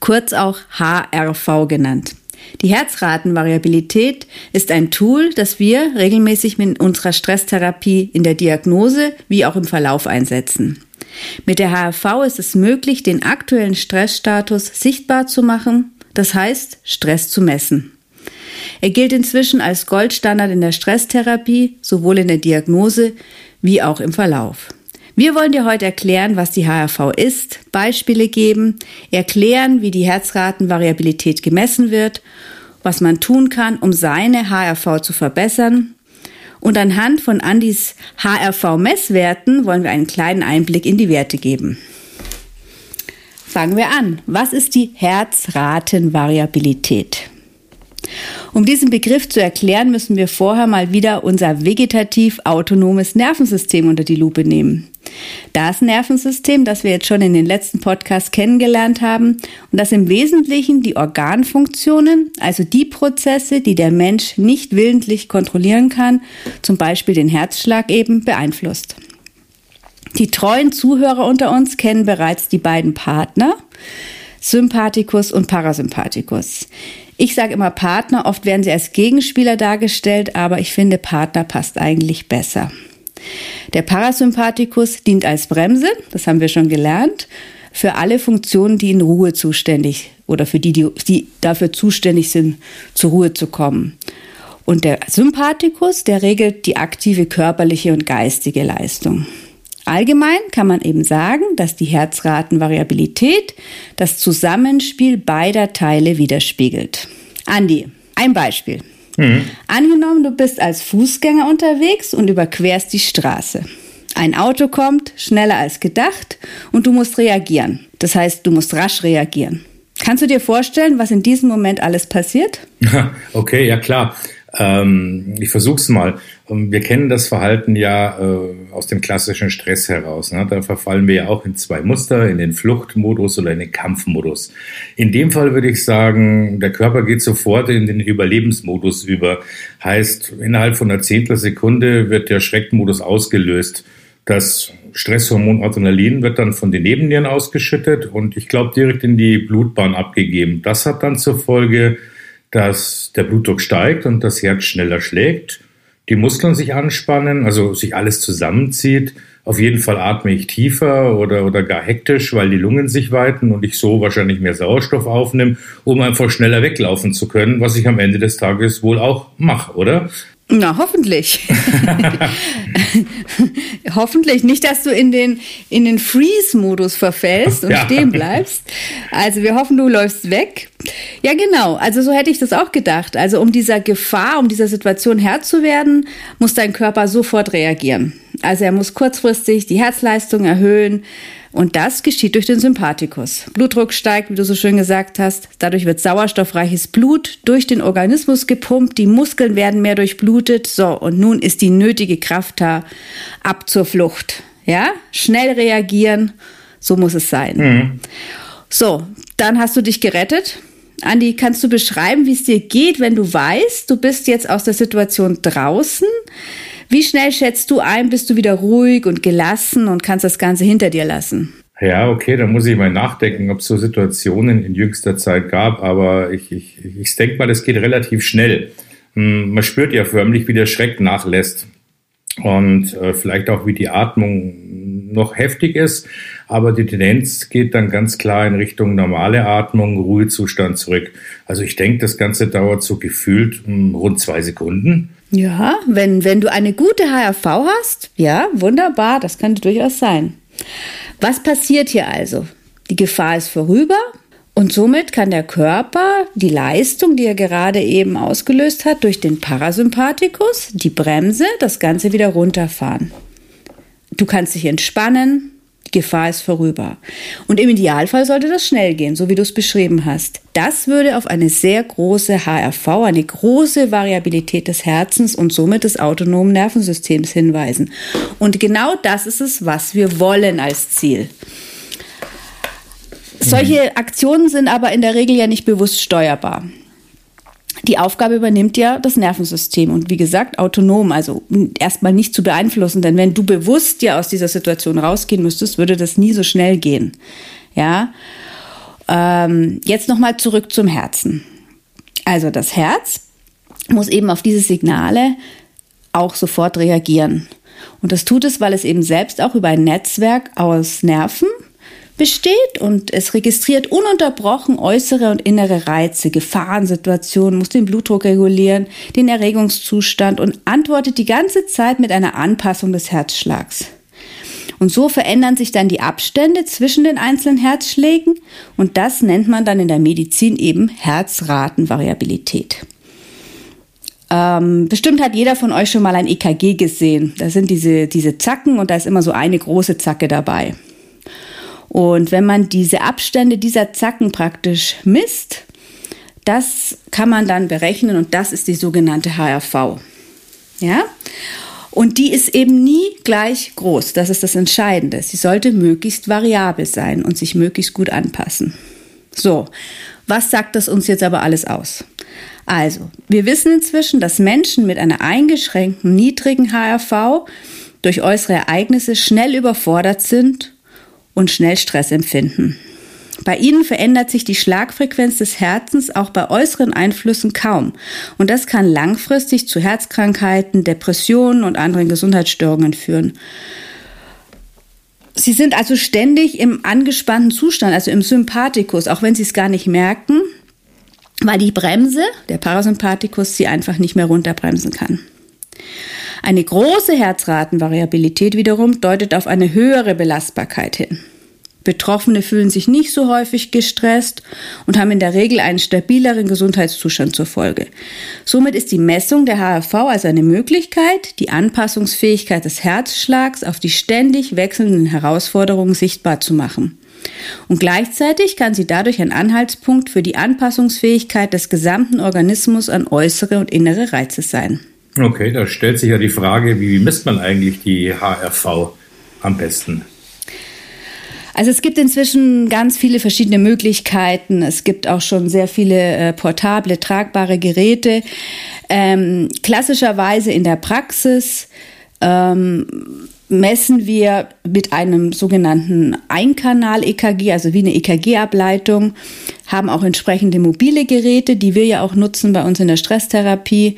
kurz auch HRV genannt. Die Herzratenvariabilität ist ein Tool, das wir regelmäßig mit unserer Stresstherapie in der Diagnose wie auch im Verlauf einsetzen. Mit der HRV ist es möglich, den aktuellen Stressstatus sichtbar zu machen, das heißt Stress zu messen. Er gilt inzwischen als Goldstandard in der Stresstherapie, sowohl in der Diagnose wie auch im Verlauf. Wir wollen dir heute erklären, was die HRV ist, Beispiele geben, erklären, wie die Herzratenvariabilität gemessen wird, was man tun kann, um seine HRV zu verbessern. Und anhand von Andys HRV-Messwerten wollen wir einen kleinen Einblick in die Werte geben. Fangen wir an. Was ist die Herzratenvariabilität? Um diesen Begriff zu erklären, müssen wir vorher mal wieder unser vegetativ autonomes Nervensystem unter die Lupe nehmen. Das Nervensystem, das wir jetzt schon in den letzten Podcasts kennengelernt haben und das im Wesentlichen die Organfunktionen, also die Prozesse, die der Mensch nicht willentlich kontrollieren kann, zum Beispiel den Herzschlag eben, beeinflusst. Die treuen Zuhörer unter uns kennen bereits die beiden Partner, Sympathikus und Parasympathikus. Ich sage immer Partner, oft werden sie als Gegenspieler dargestellt, aber ich finde Partner passt eigentlich besser. Der Parasympathikus dient als Bremse, das haben wir schon gelernt, für alle Funktionen, die in Ruhe zuständig oder für die, die, die dafür zuständig sind, zur Ruhe zu kommen. Und der Sympathikus, der regelt die aktive körperliche und geistige Leistung. Allgemein kann man eben sagen, dass die Herzratenvariabilität das Zusammenspiel beider Teile widerspiegelt. Andi, ein Beispiel. Mhm. Angenommen, du bist als Fußgänger unterwegs und überquerst die Straße. Ein Auto kommt schneller als gedacht und du musst reagieren. Das heißt, du musst rasch reagieren. Kannst du dir vorstellen, was in diesem Moment alles passiert? Okay, ja klar. Ähm, ich versuch's mal. Ähm, wir kennen das Verhalten ja äh, aus dem klassischen Stress heraus. Ne? Da verfallen wir ja auch in zwei Muster, in den Fluchtmodus oder in den Kampfmodus. In dem Fall würde ich sagen, der Körper geht sofort in den Überlebensmodus über. Heißt, innerhalb von einer Zehntelsekunde wird der Schreckmodus ausgelöst. Das Stresshormon Adrenalin wird dann von den Nebennieren ausgeschüttet und ich glaube direkt in die Blutbahn abgegeben. Das hat dann zur Folge, dass der Blutdruck steigt und das Herz schneller schlägt, die Muskeln sich anspannen, also sich alles zusammenzieht. Auf jeden Fall atme ich tiefer oder, oder gar hektisch, weil die Lungen sich weiten und ich so wahrscheinlich mehr Sauerstoff aufnehme, um einfach schneller weglaufen zu können, was ich am Ende des Tages wohl auch mache, oder? Na, hoffentlich. hoffentlich. Nicht, dass du in den, in den Freeze-Modus verfällst und ja. stehen bleibst. Also wir hoffen, du läufst weg. Ja, genau. Also so hätte ich das auch gedacht. Also um dieser Gefahr, um dieser Situation Herr zu werden, muss dein Körper sofort reagieren. Also er muss kurzfristig die Herzleistung erhöhen, und das geschieht durch den Sympathikus. Blutdruck steigt, wie du so schön gesagt hast. Dadurch wird sauerstoffreiches Blut durch den Organismus gepumpt. Die Muskeln werden mehr durchblutet. So, und nun ist die nötige Kraft da. Ab zur Flucht. Ja, schnell reagieren. So muss es sein. Mhm. So, dann hast du dich gerettet. Andi, kannst du beschreiben, wie es dir geht, wenn du weißt, du bist jetzt aus der Situation draußen? Wie schnell schätzt du ein, bist du wieder ruhig und gelassen und kannst das Ganze hinter dir lassen? Ja, okay, da muss ich mal nachdenken, ob es so Situationen in jüngster Zeit gab, aber ich, ich, ich denke mal, es geht relativ schnell. Hm, man spürt ja förmlich, wie der Schreck nachlässt und äh, vielleicht auch, wie die Atmung noch heftig ist, aber die Tendenz geht dann ganz klar in Richtung normale Atmung, Ruhezustand zurück. Also ich denke, das Ganze dauert so gefühlt hm, rund zwei Sekunden. Ja, wenn, wenn du eine gute HRV hast, ja, wunderbar, das könnte durchaus sein. Was passiert hier also? Die Gefahr ist vorüber und somit kann der Körper die Leistung, die er gerade eben ausgelöst hat, durch den Parasympathikus, die Bremse, das Ganze wieder runterfahren. Du kannst dich entspannen, Gefahr ist vorüber. Und im Idealfall sollte das schnell gehen, so wie du es beschrieben hast. Das würde auf eine sehr große HRV, eine große Variabilität des Herzens und somit des autonomen Nervensystems hinweisen. Und genau das ist es, was wir wollen als Ziel. Solche Aktionen sind aber in der Regel ja nicht bewusst steuerbar. Die Aufgabe übernimmt ja das Nervensystem und wie gesagt autonom, also erstmal nicht zu beeinflussen, denn wenn du bewusst ja aus dieser Situation rausgehen müsstest, würde das nie so schnell gehen. Ja. Ähm, jetzt nochmal zurück zum Herzen. Also das Herz muss eben auf diese Signale auch sofort reagieren. Und das tut es, weil es eben selbst auch über ein Netzwerk aus Nerven besteht und es registriert ununterbrochen äußere und innere Reize, Gefahrensituationen, muss den Blutdruck regulieren, den Erregungszustand und antwortet die ganze Zeit mit einer Anpassung des Herzschlags. Und so verändern sich dann die Abstände zwischen den einzelnen Herzschlägen und das nennt man dann in der Medizin eben Herzratenvariabilität. Ähm, bestimmt hat jeder von euch schon mal ein EKG gesehen. Da sind diese, diese Zacken und da ist immer so eine große Zacke dabei. Und wenn man diese Abstände dieser Zacken praktisch misst, das kann man dann berechnen und das ist die sogenannte HRV. Ja? Und die ist eben nie gleich groß. Das ist das Entscheidende. Sie sollte möglichst variabel sein und sich möglichst gut anpassen. So, was sagt das uns jetzt aber alles aus? Also, wir wissen inzwischen, dass Menschen mit einer eingeschränkten niedrigen HRV durch äußere Ereignisse schnell überfordert sind und schnell Stress empfinden. Bei ihnen verändert sich die Schlagfrequenz des Herzens auch bei äußeren Einflüssen kaum. Und das kann langfristig zu Herzkrankheiten, Depressionen und anderen Gesundheitsstörungen führen. Sie sind also ständig im angespannten Zustand, also im Sympathikus, auch wenn sie es gar nicht merken, weil die Bremse, der Parasympathikus, sie einfach nicht mehr runterbremsen kann. Eine große Herzratenvariabilität wiederum deutet auf eine höhere Belastbarkeit hin. Betroffene fühlen sich nicht so häufig gestresst und haben in der Regel einen stabileren Gesundheitszustand zur Folge. Somit ist die Messung der HRV also eine Möglichkeit, die Anpassungsfähigkeit des Herzschlags auf die ständig wechselnden Herausforderungen sichtbar zu machen. Und gleichzeitig kann sie dadurch ein Anhaltspunkt für die Anpassungsfähigkeit des gesamten Organismus an äußere und innere Reize sein. Okay, da stellt sich ja die Frage, wie misst man eigentlich die HRV am besten? Also es gibt inzwischen ganz viele verschiedene Möglichkeiten. Es gibt auch schon sehr viele äh, portable, tragbare Geräte. Ähm, klassischerweise in der Praxis ähm, messen wir mit einem sogenannten Einkanal-EKG, also wie eine EKG-Ableitung, haben auch entsprechende mobile Geräte, die wir ja auch nutzen bei uns in der Stresstherapie.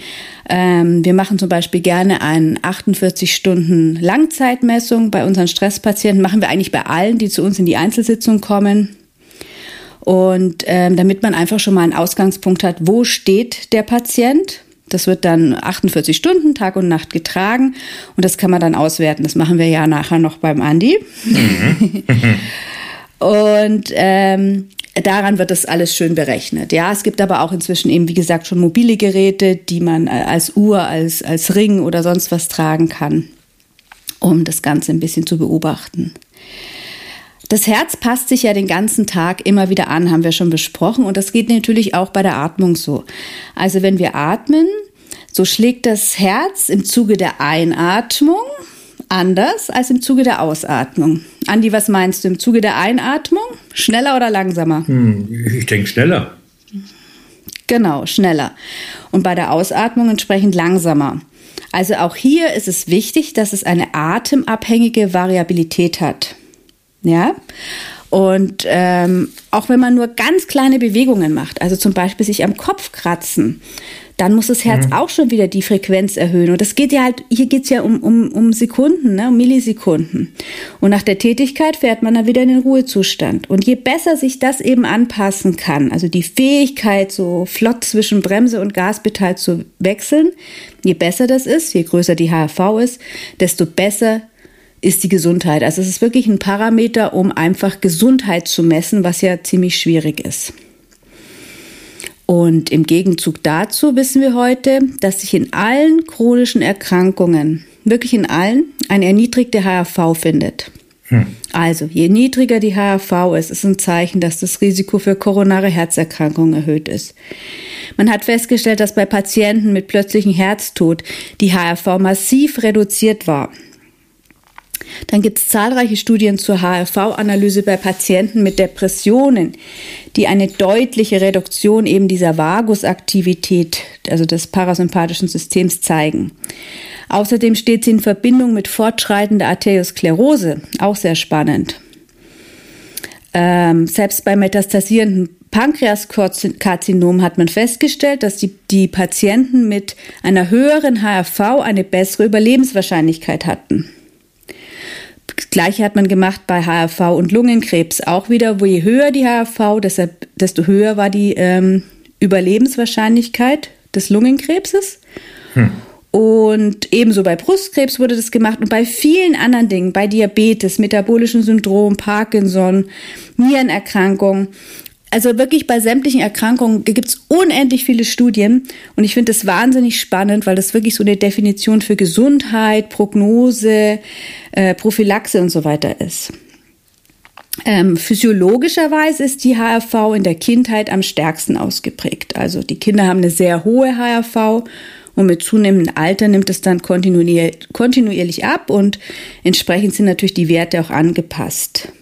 Ähm, wir machen zum Beispiel gerne eine 48 Stunden Langzeitmessung bei unseren Stresspatienten, machen wir eigentlich bei allen, die zu uns in die Einzelsitzung kommen. Und ähm, damit man einfach schon mal einen Ausgangspunkt hat, wo steht der Patient, das wird dann 48 Stunden, Tag und Nacht getragen und das kann man dann auswerten. Das machen wir ja nachher noch beim Andi. Mhm. und ähm, daran wird das alles schön berechnet. Ja, es gibt aber auch inzwischen eben, wie gesagt, schon mobile Geräte, die man äh, als Uhr, als, als Ring oder sonst was tragen kann, um das Ganze ein bisschen zu beobachten. Das Herz passt sich ja den ganzen Tag immer wieder an, haben wir schon besprochen. Und das geht natürlich auch bei der Atmung so. Also wenn wir atmen, so schlägt das Herz im Zuge der Einatmung anders als im Zuge der Ausatmung. Andi, was meinst du? Im Zuge der Einatmung? Schneller oder langsamer? Hm, ich denke schneller. Genau, schneller. Und bei der Ausatmung entsprechend langsamer. Also auch hier ist es wichtig, dass es eine atemabhängige Variabilität hat. Ja. Und ähm, auch wenn man nur ganz kleine Bewegungen macht, also zum Beispiel sich am Kopf kratzen, dann muss das Herz mhm. auch schon wieder die Frequenz erhöhen. Und das geht ja halt, hier geht's ja um, um, um Sekunden, ne, um Millisekunden. Und nach der Tätigkeit fährt man dann wieder in den Ruhezustand. Und je besser sich das eben anpassen kann, also die Fähigkeit, so flott zwischen Bremse und Gaspedal zu wechseln, je besser das ist, je größer die HRV ist, desto besser ist die Gesundheit. Also es ist wirklich ein Parameter, um einfach Gesundheit zu messen, was ja ziemlich schwierig ist. Und im Gegenzug dazu wissen wir heute, dass sich in allen chronischen Erkrankungen, wirklich in allen, eine erniedrigte HRV findet. Hm. Also, je niedriger die HRV ist, ist ein Zeichen, dass das Risiko für koronare Herzerkrankungen erhöht ist. Man hat festgestellt, dass bei Patienten mit plötzlichem Herztod die HRV massiv reduziert war. Dann gibt es zahlreiche Studien zur HRV-Analyse bei Patienten mit Depressionen, die eine deutliche Reduktion eben dieser Vagusaktivität, also des parasympathischen Systems, zeigen. Außerdem steht sie in Verbindung mit fortschreitender Arteriosklerose, auch sehr spannend. Ähm, selbst bei metastasierenden Pankreaskarzinom hat man festgestellt, dass die, die Patienten mit einer höheren HRV eine bessere Überlebenswahrscheinlichkeit hatten. Gleiche hat man gemacht bei HRV und Lungenkrebs auch wieder, wo je höher die HRV, deshalb, desto höher war die ähm, Überlebenswahrscheinlichkeit des Lungenkrebses. Hm. Und ebenso bei Brustkrebs wurde das gemacht und bei vielen anderen Dingen, bei Diabetes, metabolischen Syndrom, Parkinson, Nierenerkrankung. Also wirklich bei sämtlichen Erkrankungen gibt es unendlich viele Studien und ich finde das wahnsinnig spannend, weil das wirklich so eine Definition für Gesundheit, Prognose, äh, Prophylaxe und so weiter ist. Ähm, physiologischerweise ist die HRV in der Kindheit am stärksten ausgeprägt. Also die Kinder haben eine sehr hohe HRV und mit zunehmendem Alter nimmt es dann kontinuierlich, kontinuierlich ab und entsprechend sind natürlich die Werte auch angepasst.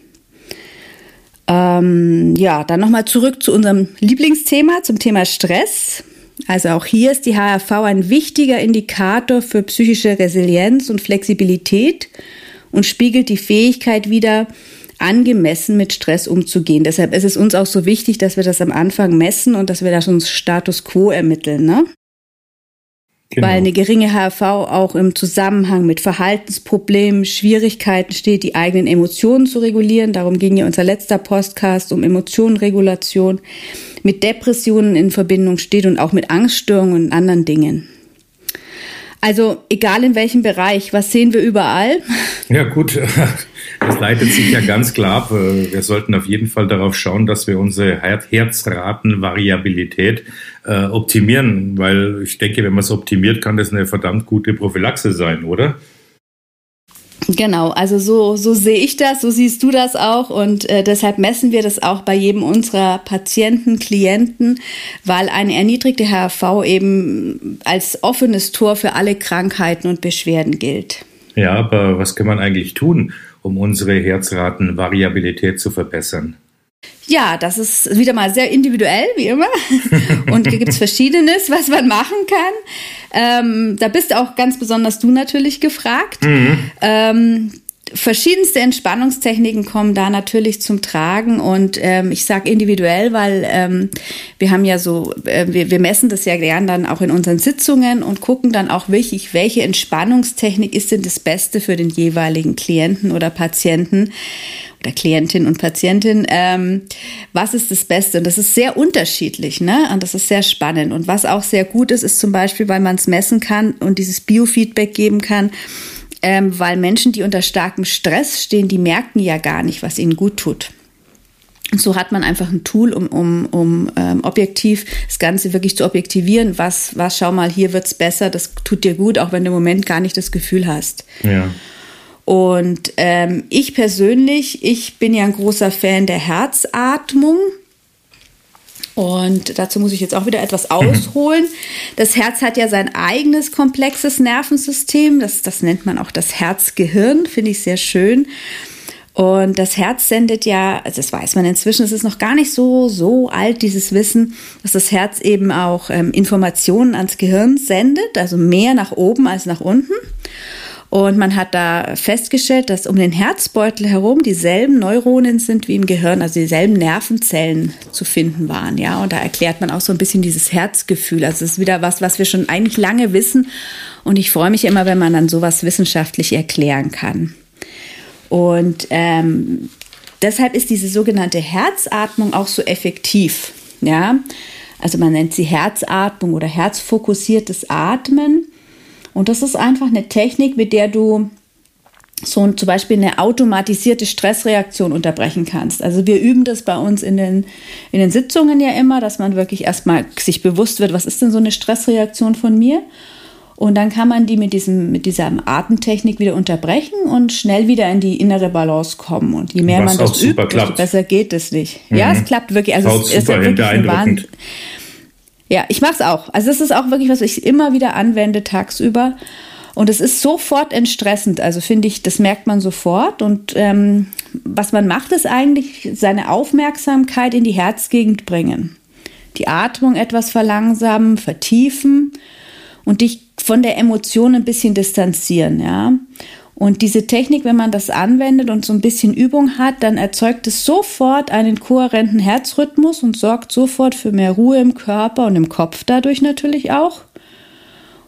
Ähm, ja, dann nochmal zurück zu unserem Lieblingsthema, zum Thema Stress. Also auch hier ist die HRV ein wichtiger Indikator für psychische Resilienz und Flexibilität und spiegelt die Fähigkeit wider, angemessen mit Stress umzugehen. Deshalb ist es uns auch so wichtig, dass wir das am Anfang messen und dass wir da schon Status quo ermitteln. Ne? Genau. Weil eine geringe HRV auch im Zusammenhang mit Verhaltensproblemen, Schwierigkeiten steht, die eigenen Emotionen zu regulieren. Darum ging ja unser letzter Podcast um Emotionenregulation, mit Depressionen in Verbindung steht und auch mit Angststörungen und anderen Dingen. Also egal in welchem Bereich, was sehen wir überall? Ja gut, das leitet sich ja ganz klar ab. Wir sollten auf jeden Fall darauf schauen, dass wir unsere Herzratenvariabilität äh, optimieren, weil ich denke, wenn man es optimiert, kann das eine verdammt gute Prophylaxe sein, oder? Genau, also so, so sehe ich das, so siehst du das auch und äh, deshalb messen wir das auch bei jedem unserer Patienten, Klienten, weil eine erniedrigte HRV eben als offenes Tor für alle Krankheiten und Beschwerden gilt. Ja, aber was kann man eigentlich tun, um unsere Herzratenvariabilität zu verbessern? Ja, das ist wieder mal sehr individuell, wie immer. Und hier gibt es Verschiedenes, was man machen kann. Ähm, da bist auch ganz besonders du natürlich gefragt. Mhm. Ähm, verschiedenste Entspannungstechniken kommen da natürlich zum Tragen und ähm, ich sage individuell, weil ähm, wir haben ja so, äh, wir, wir messen das ja gern dann auch in unseren Sitzungen und gucken dann auch wirklich, welche Entspannungstechnik ist denn das Beste für den jeweiligen Klienten oder Patienten oder Klientin und Patientin, ähm, was ist das Beste? Und das ist sehr unterschiedlich, ne? Und das ist sehr spannend. Und was auch sehr gut ist, ist zum Beispiel, weil man es messen kann und dieses Biofeedback geben kann, ähm, weil Menschen, die unter starkem Stress stehen, die merken ja gar nicht, was ihnen gut tut. Und so hat man einfach ein Tool, um, um, um ähm, objektiv das Ganze wirklich zu objektivieren. Was, was, schau mal, hier wird's besser, das tut dir gut, auch wenn du im Moment gar nicht das Gefühl hast. Ja. Und ähm, ich persönlich, ich bin ja ein großer Fan der Herzatmung. Und dazu muss ich jetzt auch wieder etwas ausholen. Das Herz hat ja sein eigenes komplexes Nervensystem. Das, das nennt man auch das Herzgehirn, finde ich sehr schön. Und das Herz sendet ja, also das weiß man inzwischen, es ist noch gar nicht so, so alt, dieses Wissen, dass das Herz eben auch ähm, Informationen ans Gehirn sendet, also mehr nach oben als nach unten. Und man hat da festgestellt, dass um den Herzbeutel herum dieselben Neuronen sind wie im Gehirn, also dieselben Nervenzellen zu finden waren. Ja, und da erklärt man auch so ein bisschen dieses Herzgefühl. Also es ist wieder was, was wir schon eigentlich lange wissen. Und ich freue mich immer, wenn man dann sowas wissenschaftlich erklären kann. Und ähm, deshalb ist diese sogenannte Herzatmung auch so effektiv. Ja, also man nennt sie Herzatmung oder herzfokussiertes Atmen. Und das ist einfach eine Technik, mit der du so zum Beispiel eine automatisierte Stressreaktion unterbrechen kannst. Also wir üben das bei uns in den, in den Sitzungen ja immer, dass man wirklich erstmal sich bewusst wird, was ist denn so eine Stressreaktion von mir? Und dann kann man die mit, diesem, mit dieser Atemtechnik wieder unterbrechen und schnell wieder in die innere Balance kommen. Und je mehr Was man das übt, desto besser geht es nicht. Mhm. Ja, es klappt wirklich. Also Haut es ist ja wirklich ein Wahnsinn. Ja, ich mache es auch. Also es ist auch wirklich, was ich immer wieder anwende tagsüber. Und es ist sofort entstressend. Also finde ich, das merkt man sofort. Und ähm, was man macht, ist eigentlich seine Aufmerksamkeit in die Herzgegend bringen. Die Atmung etwas verlangsamen, vertiefen und dich von der Emotion ein bisschen distanzieren, ja. Und diese Technik, wenn man das anwendet und so ein bisschen Übung hat, dann erzeugt es sofort einen kohärenten Herzrhythmus und sorgt sofort für mehr Ruhe im Körper und im Kopf dadurch natürlich auch.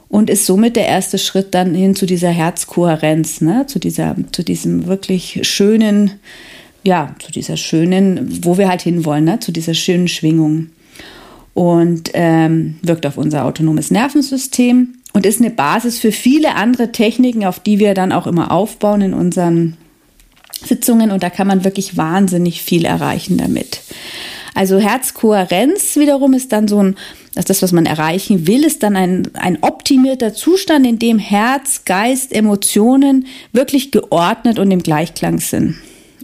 Und ist somit der erste Schritt dann hin zu dieser Herzkohärenz, ne? zu, dieser, zu diesem wirklich schönen, ja, zu dieser schönen, wo wir halt hinwollen, ne? zu dieser schönen Schwingung und ähm, wirkt auf unser autonomes Nervensystem und ist eine Basis für viele andere Techniken, auf die wir dann auch immer aufbauen in unseren Sitzungen und da kann man wirklich wahnsinnig viel erreichen damit. Also Herzkohärenz wiederum ist dann so ein, das, das was man erreichen will, ist dann ein, ein optimierter Zustand, in dem Herz, Geist, Emotionen wirklich geordnet und im Gleichklang sind.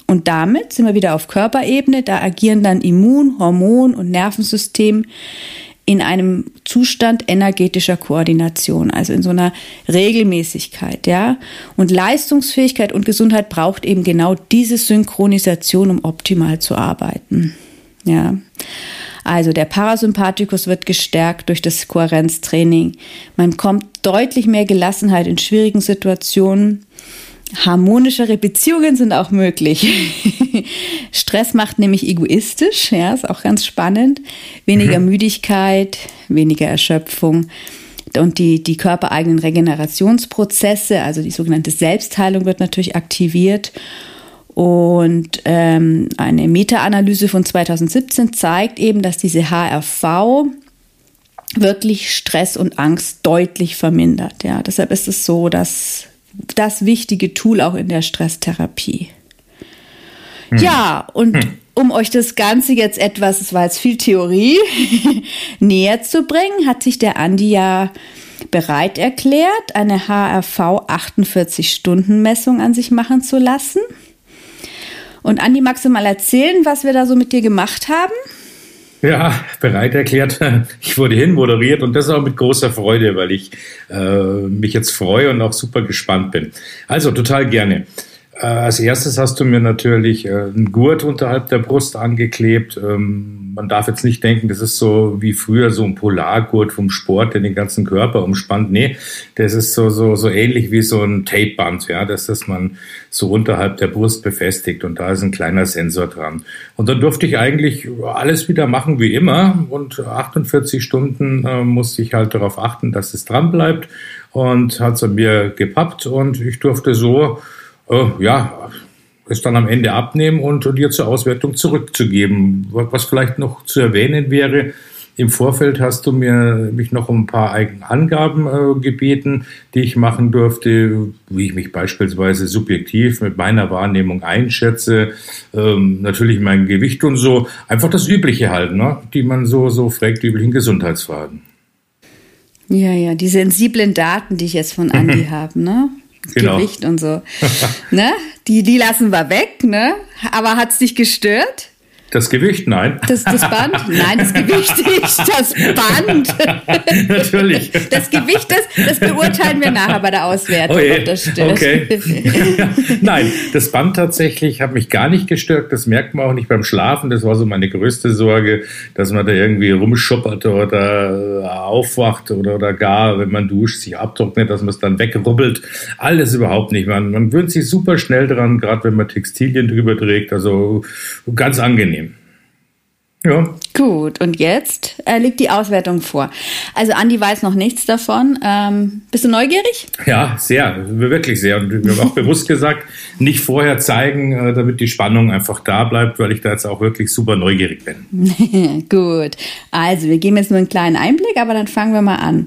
Und damit sind wir wieder auf Körperebene, da agieren dann Immun, Hormon und Nervensystem in einem Zustand energetischer Koordination, also in so einer Regelmäßigkeit, ja. Und Leistungsfähigkeit und Gesundheit braucht eben genau diese Synchronisation, um optimal zu arbeiten, ja. Also der Parasympathikus wird gestärkt durch das Kohärenztraining. Man kommt deutlich mehr Gelassenheit in schwierigen Situationen Harmonischere Beziehungen sind auch möglich. Stress macht nämlich egoistisch, ja, ist auch ganz spannend. Weniger mhm. Müdigkeit, weniger Erschöpfung und die, die körpereigenen Regenerationsprozesse, also die sogenannte Selbstheilung wird natürlich aktiviert. Und ähm, eine Meta-Analyse von 2017 zeigt eben, dass diese HRV wirklich Stress und Angst deutlich vermindert. Ja, deshalb ist es so, dass das wichtige Tool auch in der Stresstherapie. Hm. Ja, und hm. um euch das Ganze jetzt etwas, es war jetzt viel Theorie, näher zu bringen, hat sich der Andi ja bereit erklärt, eine HRV 48-Stunden-Messung an sich machen zu lassen. Und Andi, magst du mal erzählen, was wir da so mit dir gemacht haben? Ja, bereit erklärt. Ich wurde hinmoderiert und das auch mit großer Freude, weil ich äh, mich jetzt freue und auch super gespannt bin. Also total gerne. Äh, als erstes hast du mir natürlich äh, einen Gurt unterhalb der Brust angeklebt. Ähm, man darf jetzt nicht denken, das ist so wie früher so ein Polargurt vom Sport, der den ganzen Körper umspannt. Nee, das ist so, so, so ähnlich wie so ein Tapeband, ja, das ist man so unterhalb der Brust befestigt und da ist ein kleiner Sensor dran. Und dann durfte ich eigentlich alles wieder machen wie immer und 48 Stunden äh, musste ich halt darauf achten, dass es dran bleibt und hat es an mir gepappt und ich durfte so äh, ja, es dann am Ende abnehmen und dir zur Auswertung zurückzugeben. Was vielleicht noch zu erwähnen wäre, im Vorfeld hast du mir mich noch um ein paar Angaben äh, gebeten, die ich machen durfte, wie ich mich beispielsweise subjektiv mit meiner Wahrnehmung einschätze, ähm, natürlich mein Gewicht und so. Einfach das Übliche halt, ne? die man so, so fragt üblichen Gesundheitsfragen. Ja, ja, die sensiblen Daten, die ich jetzt von Andi habe, ne? Genau. Gewicht und so. ne? Die, die lassen wir weg, ne? Aber hat es dich gestört? Das Gewicht, nein. Das, das Band? Nein, das Gewicht nicht. Das Band. Natürlich. Das Gewicht, das, das beurteilen wir nachher bei der Auswertung, oh ob das stimmt. Okay. nein, das Band tatsächlich hat mich gar nicht gestört. Das merkt man auch nicht beim Schlafen. Das war so meine größte Sorge, dass man da irgendwie rumschuppert oder aufwacht oder, oder gar, wenn man duscht, sich abtrocknet, dass man es dann wegrubbelt. Alles überhaupt nicht. Man, man gewöhnt sich super schnell dran, gerade wenn man Textilien drüber trägt. Also ganz angenehm. Ja. Gut, und jetzt äh, liegt die Auswertung vor. Also Andi weiß noch nichts davon. Ähm, bist du neugierig? Ja, sehr, wirklich sehr. Und wir haben auch bewusst gesagt, nicht vorher zeigen, äh, damit die Spannung einfach da bleibt, weil ich da jetzt auch wirklich super neugierig bin. Gut, also wir geben jetzt nur einen kleinen Einblick, aber dann fangen wir mal an.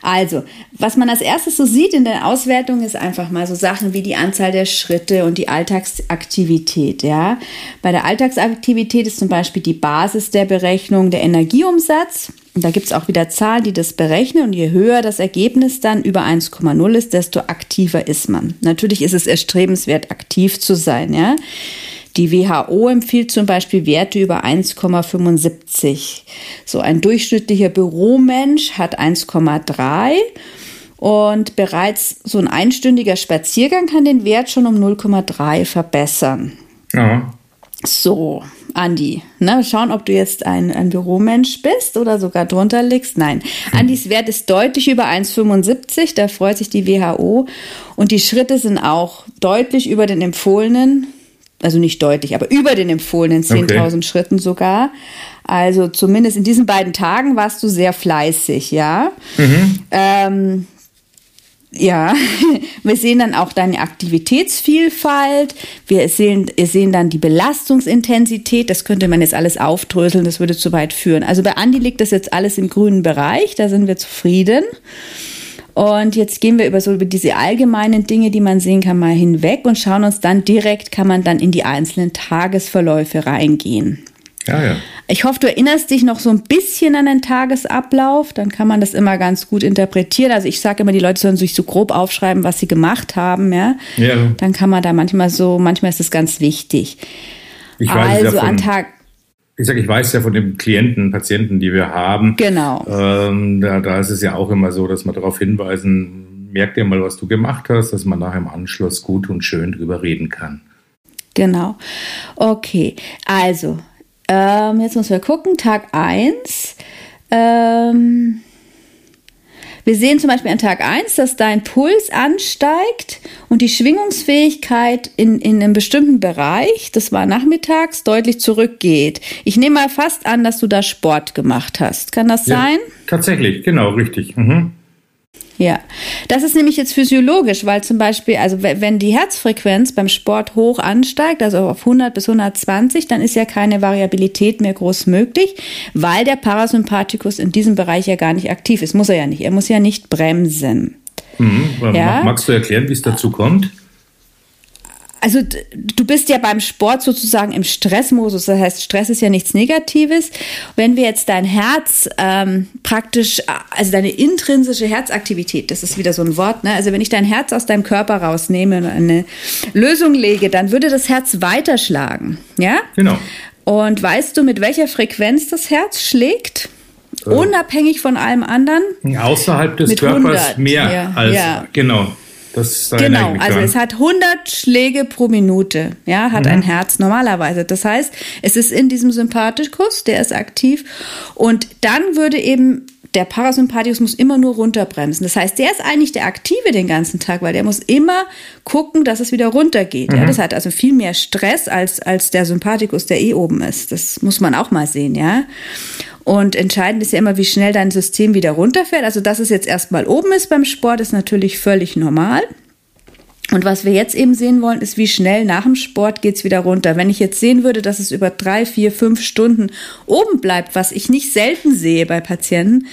Also, was man als erstes so sieht in der Auswertung ist einfach mal so Sachen wie die Anzahl der Schritte und die Alltagsaktivität. Ja, bei der Alltagsaktivität ist zum Beispiel die Basis Basis der Berechnung der Energieumsatz. Und da gibt es auch wieder Zahlen, die das berechnen. Und je höher das Ergebnis dann über 1,0 ist, desto aktiver ist man. Natürlich ist es erstrebenswert, aktiv zu sein. Ja? Die WHO empfiehlt zum Beispiel Werte über 1,75. So ein durchschnittlicher Büromensch hat 1,3 und bereits so ein einstündiger Spaziergang kann den Wert schon um 0,3 verbessern. Ja. So, Andi, ne, schauen, ob du jetzt ein, ein Büromensch bist oder sogar drunter liegst. Nein, Andis Wert ist deutlich über 1,75, da freut sich die WHO. Und die Schritte sind auch deutlich über den empfohlenen, also nicht deutlich, aber über den empfohlenen 10.000 okay. Schritten sogar. Also zumindest in diesen beiden Tagen warst du sehr fleißig, ja. Mhm. Ähm, ja, wir sehen dann auch deine Aktivitätsvielfalt. Wir sehen, wir sehen dann die Belastungsintensität. Das könnte man jetzt alles aufdröseln, das würde zu weit führen. Also bei Andi liegt das jetzt alles im grünen Bereich, da sind wir zufrieden. Und jetzt gehen wir über so über diese allgemeinen Dinge, die man sehen kann, mal hinweg und schauen uns dann direkt, kann man dann in die einzelnen Tagesverläufe reingehen. Ja, ja. Ich hoffe, du erinnerst dich noch so ein bisschen an den Tagesablauf. Dann kann man das immer ganz gut interpretieren. Also ich sage immer, die Leute sollen sich so grob aufschreiben, was sie gemacht haben. Ja. ja. Dann kann man da manchmal so, manchmal ist das ganz wichtig. Ich weiß also ja von, an Tag. Ich sage, ich weiß ja von den Klienten, Patienten, die wir haben. Genau. Ähm, da, da ist es ja auch immer so, dass wir darauf hinweisen, merk dir mal, was du gemacht hast, dass man nachher im Anschluss gut und schön drüber reden kann. Genau. Okay, also ähm, jetzt müssen wir gucken, Tag 1. Ähm, wir sehen zum Beispiel an Tag 1, dass dein Puls ansteigt und die Schwingungsfähigkeit in, in einem bestimmten Bereich, das war nachmittags, deutlich zurückgeht. Ich nehme mal fast an, dass du da Sport gemacht hast. Kann das ja, sein? Tatsächlich, genau, richtig. Mhm. Ja, das ist nämlich jetzt physiologisch, weil zum Beispiel, also wenn die Herzfrequenz beim Sport hoch ansteigt, also auf 100 bis 120, dann ist ja keine Variabilität mehr groß möglich, weil der Parasympathikus in diesem Bereich ja gar nicht aktiv ist. Muss er ja nicht. Er muss ja nicht bremsen. Mhm. Ja? Magst du erklären, wie es dazu kommt? Also du bist ja beim Sport sozusagen im Stressmodus, das heißt, Stress ist ja nichts Negatives. Wenn wir jetzt dein Herz ähm, praktisch, also deine intrinsische Herzaktivität, das ist wieder so ein Wort, ne? also wenn ich dein Herz aus deinem Körper rausnehme und eine Lösung lege, dann würde das Herz weiterschlagen, ja? Genau. Und weißt du, mit welcher Frequenz das Herz schlägt? Äh. Unabhängig von allem anderen? Außerhalb des Körpers 100, mehr ja, als, ja. genau. Genau, also es hat 100 Schläge pro Minute, ja, hat mhm. ein Herz normalerweise. Das heißt, es ist in diesem Sympathikus, der ist aktiv und dann würde eben der Parasympathikus muss immer nur runterbremsen. Das heißt, der ist eigentlich der Aktive den ganzen Tag, weil der muss immer gucken, dass es wieder runtergeht. Mhm. Ja, das hat also viel mehr Stress als, als der Sympathikus, der eh oben ist. Das muss man auch mal sehen, ja. Und entscheidend ist ja immer, wie schnell dein System wieder runterfährt. Also, dass es jetzt erstmal oben ist beim Sport, ist natürlich völlig normal. Und was wir jetzt eben sehen wollen, ist, wie schnell nach dem Sport geht's wieder runter. Wenn ich jetzt sehen würde, dass es über drei, vier, fünf Stunden oben bleibt, was ich nicht selten sehe bei Patienten,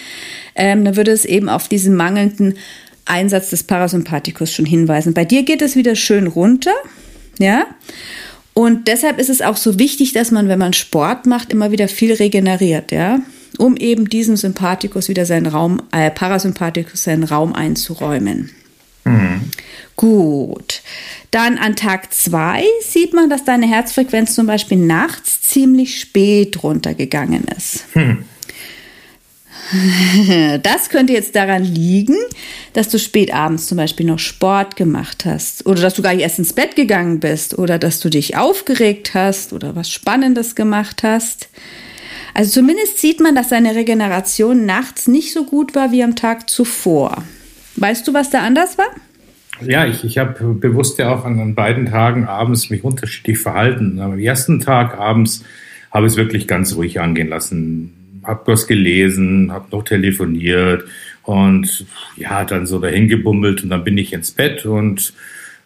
ähm, dann würde es eben auf diesen mangelnden Einsatz des Parasympathikus schon hinweisen. Bei dir geht es wieder schön runter, ja. Und deshalb ist es auch so wichtig, dass man, wenn man Sport macht, immer wieder viel regeneriert, ja, um eben diesem Sympathikus wieder seinen Raum, äh, Parasympathikus seinen Raum einzuräumen. Mhm. Gut. Dann an Tag zwei sieht man, dass deine Herzfrequenz zum Beispiel nachts ziemlich spät runtergegangen ist. Hm. Das könnte jetzt daran liegen, dass du spät abends zum Beispiel noch Sport gemacht hast oder dass du gar nicht erst ins Bett gegangen bist oder dass du dich aufgeregt hast oder was Spannendes gemacht hast. Also zumindest sieht man, dass deine Regeneration nachts nicht so gut war wie am Tag zuvor. Weißt du, was da anders war? Ja, ich, ich habe bewusst ja auch an, an beiden Tagen abends mich unterschiedlich verhalten. Am ersten Tag abends habe ich es wirklich ganz ruhig angehen lassen habe was gelesen, habe noch telefoniert und ja, dann so dahin gebummelt und dann bin ich ins Bett und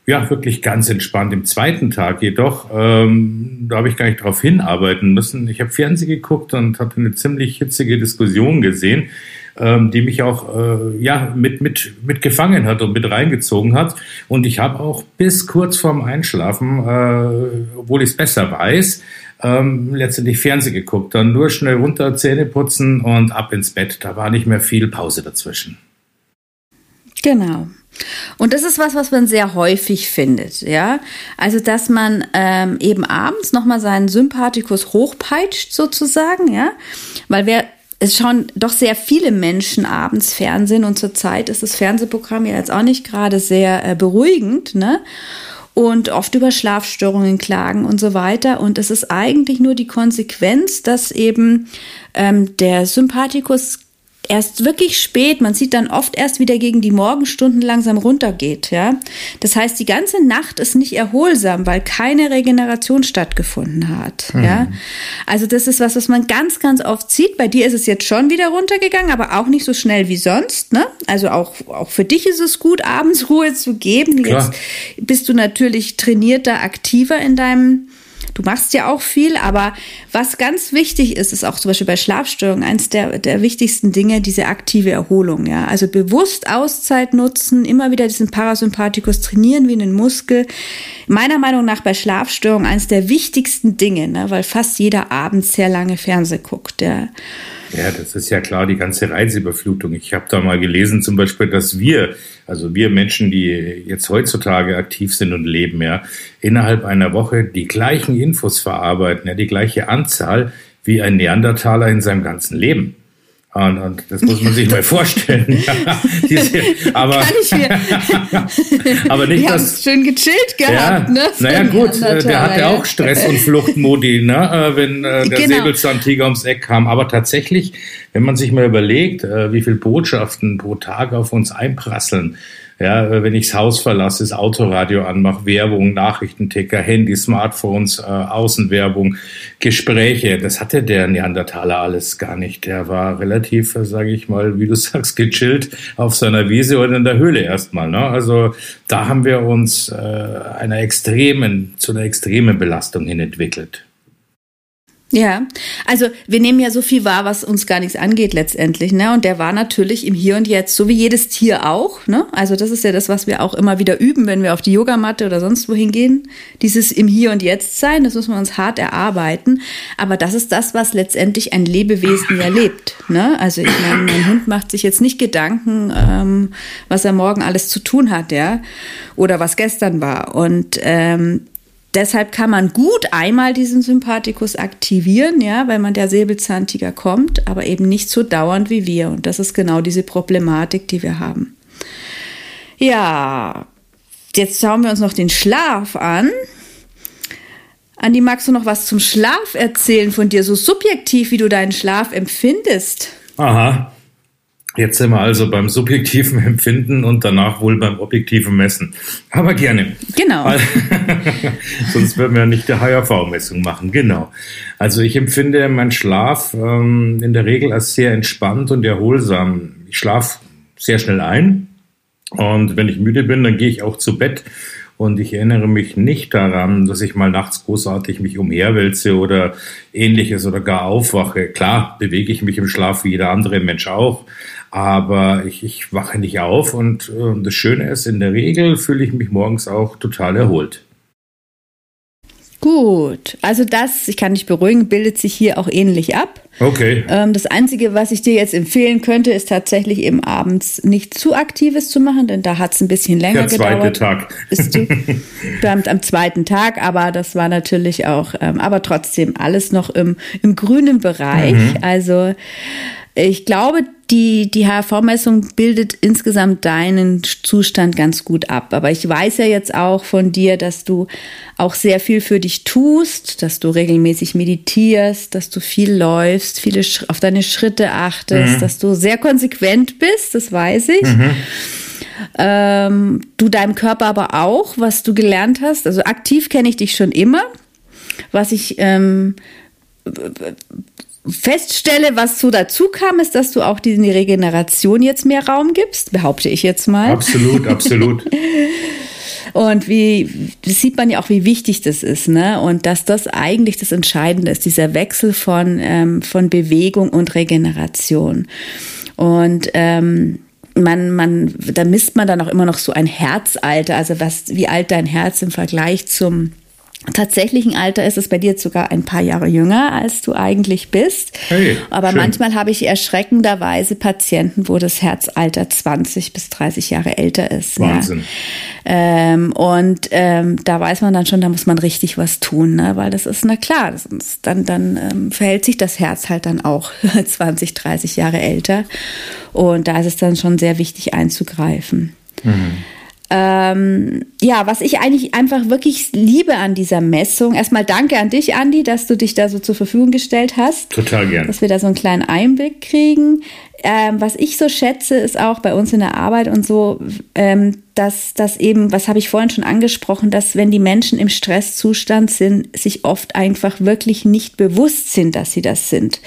ja, wirklich ganz entspannt. Im zweiten Tag jedoch, ähm, da habe ich gar nicht drauf hinarbeiten müssen. Ich habe Fernsehen geguckt und hatte eine ziemlich hitzige Diskussion gesehen, ähm, die mich auch äh, ja mit mit mit gefangen hat und mit reingezogen hat. Und ich habe auch bis kurz vorm Einschlafen, äh, obwohl ich es besser weiß, ähm, letztendlich Fernsehen geguckt. Dann nur schnell runter, Zähne putzen und ab ins Bett. Da war nicht mehr viel Pause dazwischen. Genau. Und das ist was, was man sehr häufig findet, ja. Also, dass man ähm, eben abends nochmal seinen Sympathikus hochpeitscht, sozusagen, ja. Weil wir, es schauen doch sehr viele Menschen abends Fernsehen und zurzeit ist das Fernsehprogramm ja jetzt auch nicht gerade sehr äh, beruhigend, ne? Und oft über Schlafstörungen klagen und so weiter. Und es ist eigentlich nur die Konsequenz, dass eben ähm, der Sympathikus erst wirklich spät, man sieht dann oft erst wieder gegen die Morgenstunden langsam runtergeht, ja. Das heißt, die ganze Nacht ist nicht erholsam, weil keine Regeneration stattgefunden hat, mhm. ja. Also das ist was, was man ganz, ganz oft sieht. Bei dir ist es jetzt schon wieder runtergegangen, aber auch nicht so schnell wie sonst, ne? Also auch, auch für dich ist es gut, abends Ruhe zu geben. Klar. Jetzt bist du natürlich trainierter, aktiver in deinem Du machst ja auch viel, aber was ganz wichtig ist, ist auch zum Beispiel bei Schlafstörungen eines der, der wichtigsten Dinge, diese aktive Erholung. Ja, also bewusst Auszeit nutzen, immer wieder diesen Parasympathikus trainieren wie einen Muskel. Meiner Meinung nach bei Schlafstörungen eines der wichtigsten Dinge, ne, weil fast jeder Abend sehr lange Fernseh guckt. Ja. Ja, das ist ja klar, die ganze Reizüberflutung. Ich habe da mal gelesen, zum Beispiel, dass wir, also wir Menschen, die jetzt heutzutage aktiv sind und leben, ja, innerhalb einer Woche die gleichen Infos verarbeiten, ja, die gleiche Anzahl wie ein Neandertaler in seinem ganzen Leben. Und, und das muss man sich mal vorstellen. Ja, diese, aber, aber nicht, dass. schön gechillt gehabt, ja, ne? Naja, gut, äh, der hatte ja auch Stress- und Fluchtmodi, ne? Äh, wenn äh, der genau. Säbelzahntiger ums Eck kam. Aber tatsächlich, wenn man sich mal überlegt, wie viele Botschaften pro Tag auf uns einprasseln, ja, wenn ich das Haus verlasse, das Autoradio anmache, Werbung, Nachrichtenticker, Handy, Smartphones, äh, Außenwerbung, Gespräche. Das hatte der Neandertaler alles gar nicht. Der war relativ, äh, sage ich mal, wie du sagst, gechillt auf seiner Wiese oder in der Höhle erstmal. Ne? Also da haben wir uns äh, einer extremen, zu einer extremen Belastung hin entwickelt. Ja, also wir nehmen ja so viel wahr, was uns gar nichts angeht letztendlich, ne? Und der war natürlich im Hier und Jetzt, so wie jedes Tier auch, ne? Also das ist ja das, was wir auch immer wieder üben, wenn wir auf die Yogamatte oder sonst wohin gehen. Dieses im Hier und Jetzt sein, das muss man uns hart erarbeiten. Aber das ist das, was letztendlich ein Lebewesen ja lebt, ne? Also ich meine, mein Hund macht sich jetzt nicht Gedanken, ähm, was er morgen alles zu tun hat, ja? Oder was gestern war. Und ähm, Deshalb kann man gut einmal diesen Sympathikus aktivieren, ja, weil man der Säbelzahntiger kommt, aber eben nicht so dauernd wie wir. Und das ist genau diese Problematik, die wir haben. Ja, jetzt schauen wir uns noch den Schlaf an. Andi, magst du noch was zum Schlaf erzählen von dir, so subjektiv, wie du deinen Schlaf empfindest? Aha. Jetzt sind wir also beim subjektiven Empfinden und danach wohl beim objektiven Messen. Aber gerne. Genau. Sonst würden wir ja nicht die HRV-Messung machen. Genau. Also ich empfinde meinen Schlaf ähm, in der Regel als sehr entspannt und erholsam. Ich schlafe sehr schnell ein und wenn ich müde bin, dann gehe ich auch zu Bett. Und ich erinnere mich nicht daran, dass ich mal nachts großartig mich umherwälze oder ähnliches oder gar aufwache. Klar, bewege ich mich im Schlaf wie jeder andere Mensch auch aber ich, ich wache nicht auf und äh, das Schöne ist, in der Regel fühle ich mich morgens auch total erholt. Gut, also das, ich kann dich beruhigen, bildet sich hier auch ähnlich ab. Okay. Ähm, das Einzige, was ich dir jetzt empfehlen könnte, ist tatsächlich eben abends nicht zu Aktives zu machen, denn da hat es ein bisschen länger der zweite gedauert. Tag. Bist du am, am zweiten Tag, aber das war natürlich auch, ähm, aber trotzdem alles noch im, im grünen Bereich. Mhm. Also ich glaube, die, die HRV-Messung bildet insgesamt deinen Zustand ganz gut ab. Aber ich weiß ja jetzt auch von dir, dass du auch sehr viel für dich tust, dass du regelmäßig meditierst, dass du viel läufst, viele auf deine Schritte achtest, mhm. dass du sehr konsequent bist, das weiß ich. Mhm. Ähm, du deinem Körper aber auch, was du gelernt hast. Also aktiv kenne ich dich schon immer. Was ich ähm, feststelle, was so dazu kam, ist, dass du auch die Regeneration jetzt mehr Raum gibst, behaupte ich jetzt mal. Absolut, absolut. Und wie das sieht man ja auch, wie wichtig das ist, ne? Und dass das eigentlich das Entscheidende ist, dieser Wechsel von, ähm, von Bewegung und Regeneration. Und ähm, man, man, da misst man dann auch immer noch so ein Herzalter, also was, wie alt dein Herz im Vergleich zum tatsächlichen Alter ist es bei dir sogar ein paar Jahre jünger, als du eigentlich bist. Hey, Aber schön. manchmal habe ich erschreckenderweise Patienten, wo das Herzalter 20 bis 30 Jahre älter ist. Wahnsinn. Ja. Ähm, und ähm, da weiß man dann schon, da muss man richtig was tun, ne? weil das ist, na klar, ist, dann, dann ähm, verhält sich das Herz halt dann auch 20, 30 Jahre älter. Und da ist es dann schon sehr wichtig einzugreifen. Mhm. Ähm, ja, was ich eigentlich einfach wirklich liebe an dieser Messung, erstmal danke an dich, Andi, dass du dich da so zur Verfügung gestellt hast. Total gerne. Dass wir da so einen kleinen Einblick kriegen. Ähm, was ich so schätze, ist auch bei uns in der Arbeit und so, ähm, dass das eben, was habe ich vorhin schon angesprochen, dass wenn die Menschen im Stresszustand sind, sich oft einfach wirklich nicht bewusst sind, dass sie das sind.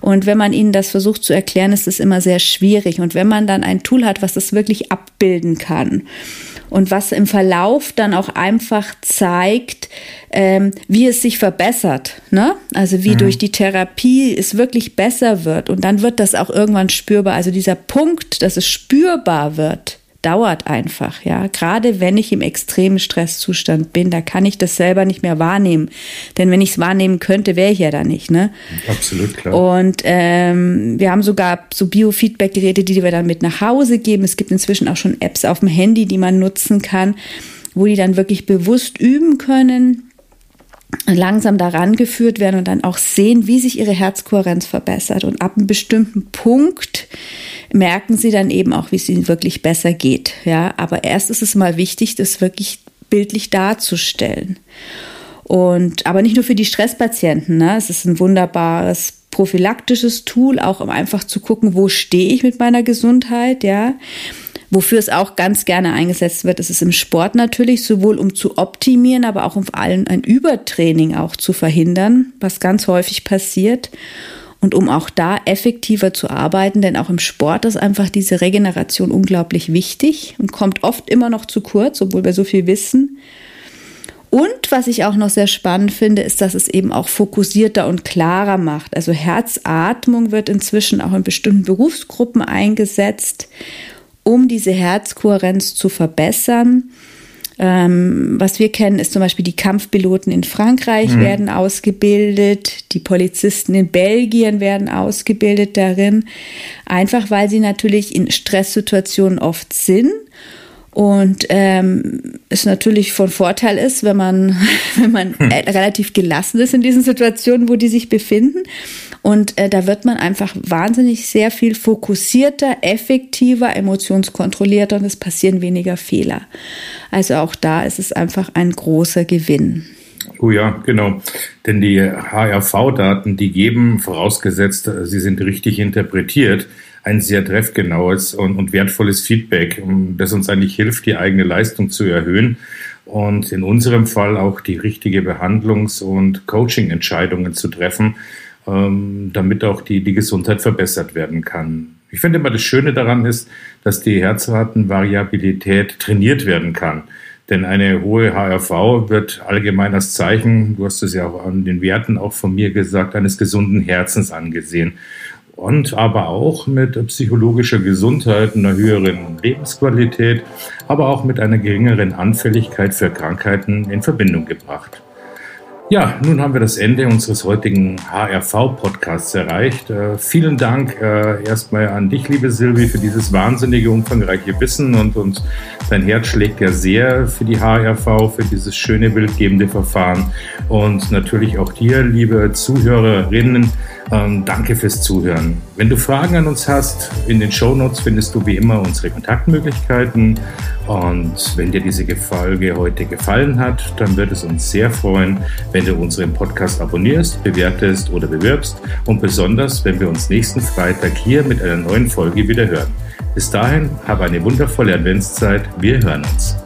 Und wenn man ihnen das versucht zu erklären, ist es immer sehr schwierig. Und wenn man dann ein Tool hat, was das wirklich abbilden kann, und was im Verlauf dann auch einfach zeigt, ähm, wie es sich verbessert. Ne? Also wie mhm. durch die Therapie es wirklich besser wird. Und dann wird das auch irgendwann spürbar. Also dieser Punkt, dass es spürbar wird, dauert einfach, ja. Gerade wenn ich im extremen Stresszustand bin, da kann ich das selber nicht mehr wahrnehmen. Denn wenn ich es wahrnehmen könnte, wäre ich ja da nicht, ne? Absolut, klar. Und ähm, wir haben sogar so Biofeedback-Geräte, die wir dann mit nach Hause geben. Es gibt inzwischen auch schon Apps auf dem Handy, die man nutzen kann, wo die dann wirklich bewusst üben können langsam daran geführt werden und dann auch sehen, wie sich ihre Herzkohärenz verbessert. Und ab einem bestimmten Punkt merken sie dann eben auch, wie es ihnen wirklich besser geht. Ja, aber erst ist es mal wichtig, das wirklich bildlich darzustellen. Und aber nicht nur für die Stresspatienten. Ne? Es ist ein wunderbares prophylaktisches Tool, auch um einfach zu gucken, wo stehe ich mit meiner Gesundheit. Ja, Wofür es auch ganz gerne eingesetzt wird, ist es im Sport natürlich, sowohl um zu optimieren, aber auch um vor allem ein Übertraining auch zu verhindern, was ganz häufig passiert. Und um auch da effektiver zu arbeiten, denn auch im Sport ist einfach diese Regeneration unglaublich wichtig und kommt oft immer noch zu kurz, obwohl wir so viel wissen. Und was ich auch noch sehr spannend finde, ist, dass es eben auch fokussierter und klarer macht. Also Herzatmung wird inzwischen auch in bestimmten Berufsgruppen eingesetzt um diese Herzkohärenz zu verbessern. Ähm, was wir kennen, ist zum Beispiel die Kampfpiloten in Frankreich mhm. werden ausgebildet, die Polizisten in Belgien werden ausgebildet darin, einfach weil sie natürlich in Stresssituationen oft sind und ähm, es natürlich von Vorteil ist, wenn man, wenn man hm. relativ gelassen ist in diesen Situationen, wo die sich befinden. Und äh, da wird man einfach wahnsinnig sehr viel fokussierter, effektiver, emotionskontrollierter und es passieren weniger Fehler. Also auch da ist es einfach ein großer Gewinn. Oh ja, genau. Denn die HRV-Daten, die geben, vorausgesetzt, sie sind richtig interpretiert, ein sehr treffgenaues und, und wertvolles Feedback, das uns eigentlich hilft, die eigene Leistung zu erhöhen und in unserem Fall auch die richtige Behandlungs- und Coaching-Entscheidungen zu treffen, ähm, damit auch die, die Gesundheit verbessert werden kann. Ich finde immer das Schöne daran ist, dass die Herzratenvariabilität trainiert werden kann. Denn eine hohe HRV wird allgemein als Zeichen, du hast es ja auch an den Werten auch von mir gesagt, eines gesunden Herzens angesehen. Und aber auch mit psychologischer Gesundheit, einer höheren Lebensqualität, aber auch mit einer geringeren Anfälligkeit für Krankheiten in Verbindung gebracht. Ja, nun haben wir das Ende unseres heutigen HRV-Podcasts erreicht. Äh, vielen Dank äh, erstmal an dich, liebe Silvi, für dieses wahnsinnige, umfangreiche Wissen und, und dein Herz schlägt ja sehr für die HRV, für dieses schöne, bildgebende Verfahren und natürlich auch dir, liebe Zuhörerinnen, ähm, danke fürs Zuhören. Wenn du Fragen an uns hast, in den Show Notes findest du wie immer unsere Kontaktmöglichkeiten. Und wenn dir diese Folge heute gefallen hat, dann wird es uns sehr freuen, wenn du unseren Podcast abonnierst, bewertest oder bewirbst. Und besonders, wenn wir uns nächsten Freitag hier mit einer neuen Folge wieder hören. Bis dahin, habe eine wundervolle Adventszeit. Wir hören uns.